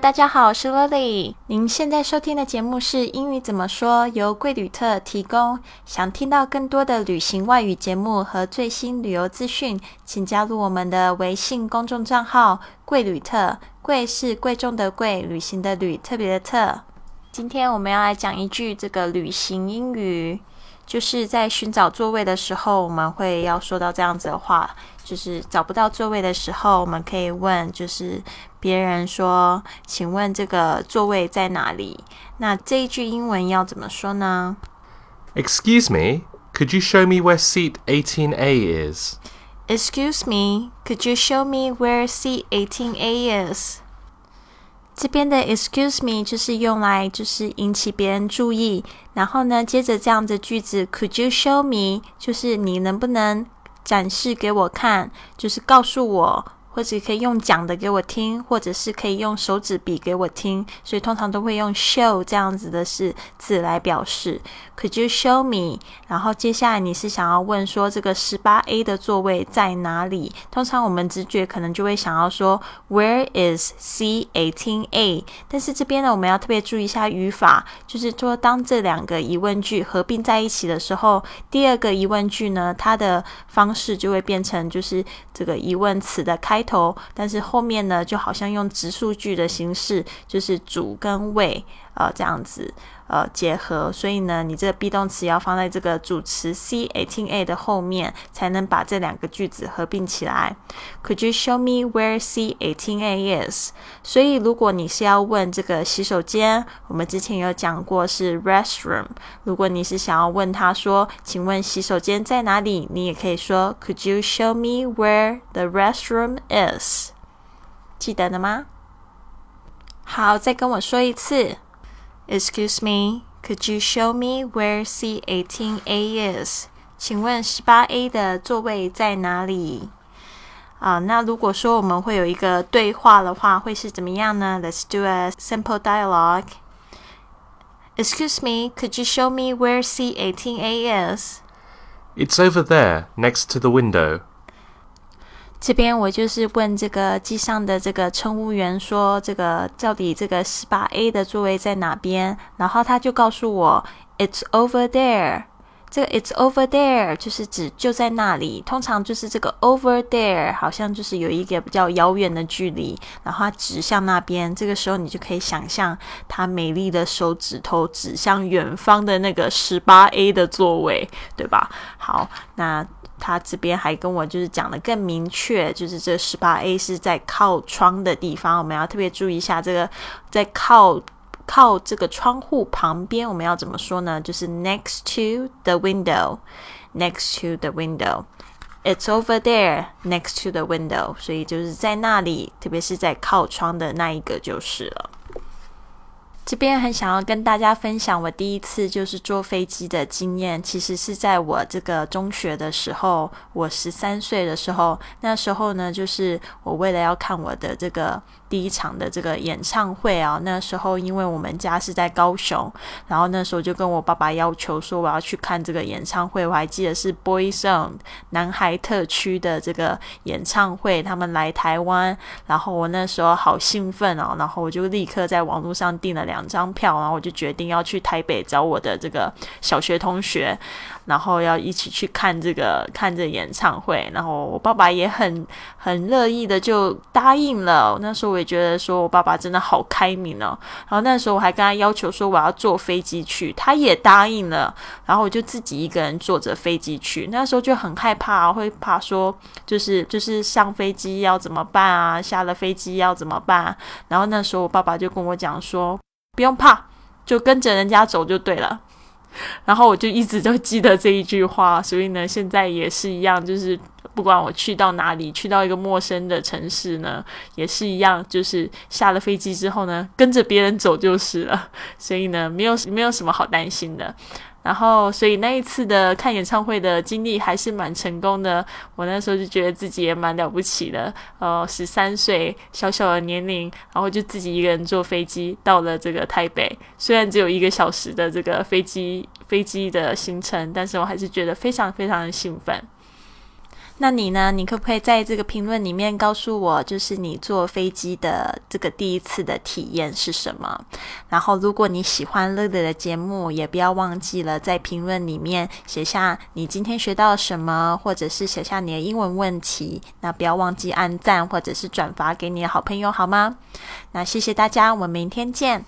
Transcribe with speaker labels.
Speaker 1: 大家好，我是 Lily。您现在收听的节目是《英语怎么说》，由贵旅特提供。想听到更多的旅行外语节目和最新旅游资讯，请加入我们的微信公众账号“贵旅特”。贵是贵重的贵，旅行的旅，特别的特。今天我们要来讲一句这个旅行英语。就是在寻找座位的时候，我们会要说到这样子的话，就是找不到座位的时候，我们可以问，就是别人说：“请问这个座位在哪里？”那这一句英文要怎么说呢
Speaker 2: ？Excuse me, could you show me where seat eighteen A is?
Speaker 1: Excuse me, could you show me where seat eighteen A is? 这边的 excuse me 就是用来就是引起别人注意，然后呢，接着这样的句子，Could you show me？就是你能不能展示给我看，就是告诉我。或者可以用讲的给我听，或者是可以用手指比给我听，所以通常都会用 show 这样子的是字来表示。Could you show me？然后接下来你是想要问说这个十八 A 的座位在哪里？通常我们直觉可能就会想要说 Where is C eighteen A？但是这边呢，我们要特别注意一下语法，就是说当这两个疑问句合并在一起的时候，第二个疑问句呢，它的方式就会变成就是这个疑问词的开。开头，但是后面呢，就好像用直述句的形式，就是主跟谓，呃，这样子，呃，结合。所以呢，你这个 be 动词要放在这个主词 C eighteen A 的后面，才能把这两个句子合并起来。Could you show me where C eighteen A is？所以，如果你是要问这个洗手间，我们之前有讲过是 restroom。如果你是想要问他说，请问洗手间在哪里？你也可以说 Could you show me where the restroom is？记得了吗？好，再跟我说一次。Excuse me, could you show me where C eighteen A is？请问十八 A 的座位在哪里？啊，那如果说我们会有一个对话的话，会是怎么样呢？Let's do a simple dialogue. Excuse me, could you show me where C eighteen A is?
Speaker 2: It's over there, next to the window.
Speaker 1: 这边我就是问这个机上的这个乘务员说，这个到底这个十八 A 的座位在哪边？然后他就告诉我，It's over there。这个 It's over there 就是指就在那里，通常就是这个 over there 好像就是有一个比较遥远的距离，然后它指向那边。这个时候你就可以想象它美丽的手指头指向远方的那个十八 A 的座位，对吧？好，那他这边还跟我就是讲的更明确，就是这十八 A 是在靠窗的地方，我们要特别注意一下这个在靠。靠这个窗户旁边，我们要怎么说呢？就是 next to the window，next to the window。It's over there next to the window，所以就是在那里，特别是在靠窗的那一个就是了。这边很想要跟大家分享我第一次就是坐飞机的经验，其实是在我这个中学的时候，我十三岁的时候，那时候呢，就是我为了要看我的这个。第一场的这个演唱会啊，那时候因为我们家是在高雄，然后那时候就跟我爸爸要求说我要去看这个演唱会。我还记得是 Boyzone 男孩特区的这个演唱会，他们来台湾，然后我那时候好兴奋哦，然后我就立刻在网络上订了两张票，然后我就决定要去台北找我的这个小学同学。然后要一起去看这个看这演唱会，然后我爸爸也很很乐意的就答应了。那时候我也觉得说我爸爸真的好开明哦。然后那时候我还跟他要求说我要坐飞机去，他也答应了。然后我就自己一个人坐着飞机去。那时候就很害怕，会怕说就是就是上飞机要怎么办啊？下了飞机要怎么办？然后那时候我爸爸就跟我讲说不用怕，就跟着人家走就对了。然后我就一直都记得这一句话，所以呢，现在也是一样，就是不管我去到哪里，去到一个陌生的城市呢，也是一样，就是下了飞机之后呢，跟着别人走就是了。所以呢，没有没有什么好担心的。然后，所以那一次的看演唱会的经历还是蛮成功的。我那时候就觉得自己也蛮了不起的，呃，十三岁小小的年龄，然后就自己一个人坐飞机到了这个台北。虽然只有一个小时的这个飞机飞机的行程，但是我还是觉得非常非常的兴奋。那你呢？你可不可以在这个评论里面告诉我，就是你坐飞机的这个第一次的体验是什么？然后，如果你喜欢乐乐的节目，也不要忘记了在评论里面写下你今天学到什么，或者是写下你的英文问题。那不要忘记按赞或者是转发给你的好朋友，好吗？那谢谢大家，我们明天见。